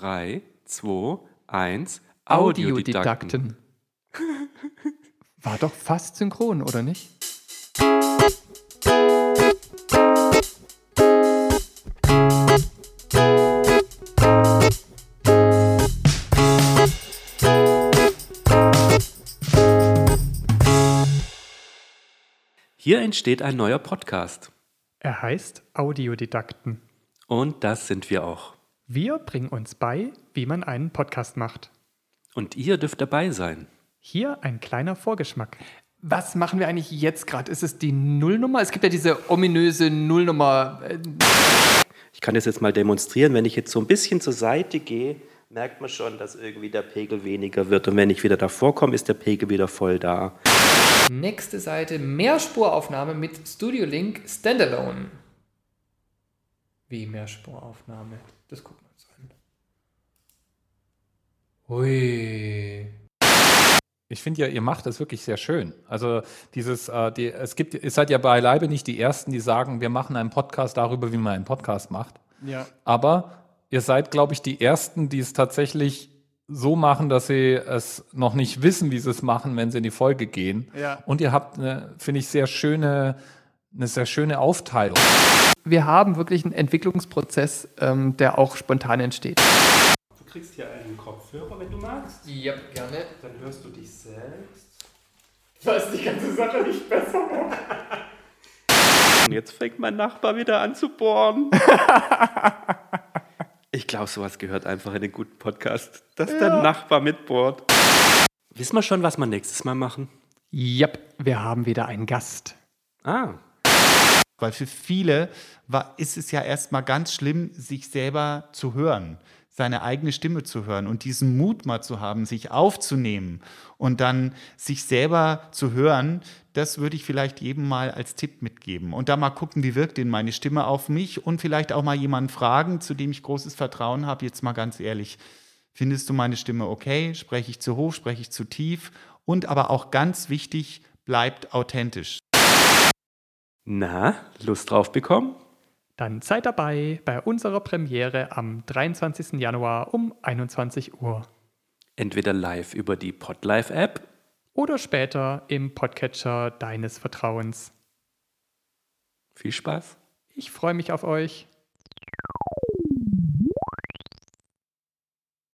3, 2, 1. Audiodidakten. Audiodidakten. War doch fast synchron, oder nicht? Hier entsteht ein neuer Podcast. Er heißt Audiodidakten. Und das sind wir auch. Wir bringen uns bei, wie man einen Podcast macht. Und ihr dürft dabei sein. Hier ein kleiner Vorgeschmack. Was machen wir eigentlich jetzt gerade? Ist es die Nullnummer? Es gibt ja diese ominöse Nullnummer. Ich kann das jetzt mal demonstrieren. Wenn ich jetzt so ein bisschen zur Seite gehe, merkt man schon, dass irgendwie der Pegel weniger wird. Und wenn ich wieder davor komme, ist der Pegel wieder voll da. Nächste Seite, Mehrspuraufnahme mit Studio Link Standalone. Wie Mehrspuraufnahme? Das gucken wir uns an. Hui. Ich finde ja, ihr macht das wirklich sehr schön. Also dieses, äh, die, es gibt, ihr seid ja beileibe nicht die Ersten, die sagen, wir machen einen Podcast darüber, wie man einen Podcast macht. Ja. Aber ihr seid, glaube ich, die Ersten, die es tatsächlich so machen, dass sie es noch nicht wissen, wie sie es machen, wenn sie in die Folge gehen. Ja. Und ihr habt eine, finde ich, sehr schöne, eine sehr schöne Aufteilung. Wir haben wirklich einen Entwicklungsprozess, ähm, der auch spontan entsteht. Du kriegst hier einen Kopfhörer, wenn du magst. Ja, gerne. Dann hörst du dich selbst. Was die ganze Sache nicht besser macht. Und jetzt fängt mein Nachbar wieder an zu bohren. ich glaube, sowas gehört einfach in den guten Podcast, dass der Nachbar mitbohrt. Wissen wir schon, was wir nächstes Mal machen? Yep, wir haben wieder einen Gast. Ah, Weil für viele war, ist es ja erstmal ganz schlimm, sich selber zu hören, seine eigene Stimme zu hören und diesen Mut mal zu haben, sich aufzunehmen und dann sich selber zu hören, das würde ich vielleicht jedem mal als Tipp mitgeben. Und da mal gucken, wie wirkt denn meine Stimme auf mich und vielleicht auch mal jemanden fragen, zu dem ich großes Vertrauen habe, jetzt mal ganz ehrlich. Findest du meine Stimme okay? Spreche ich zu hoch? Spreche ich zu tief? Und aber auch ganz wichtig, bleibt authentisch. Na, Lust drauf bekommen? Dann seid dabei bei unserer Premiere am 23. Januar um 21 Uhr. Entweder live über die Podlife-App Oder später im Podcatcher deines Vertrauens. Viel Spaß. Ich freue mich auf euch.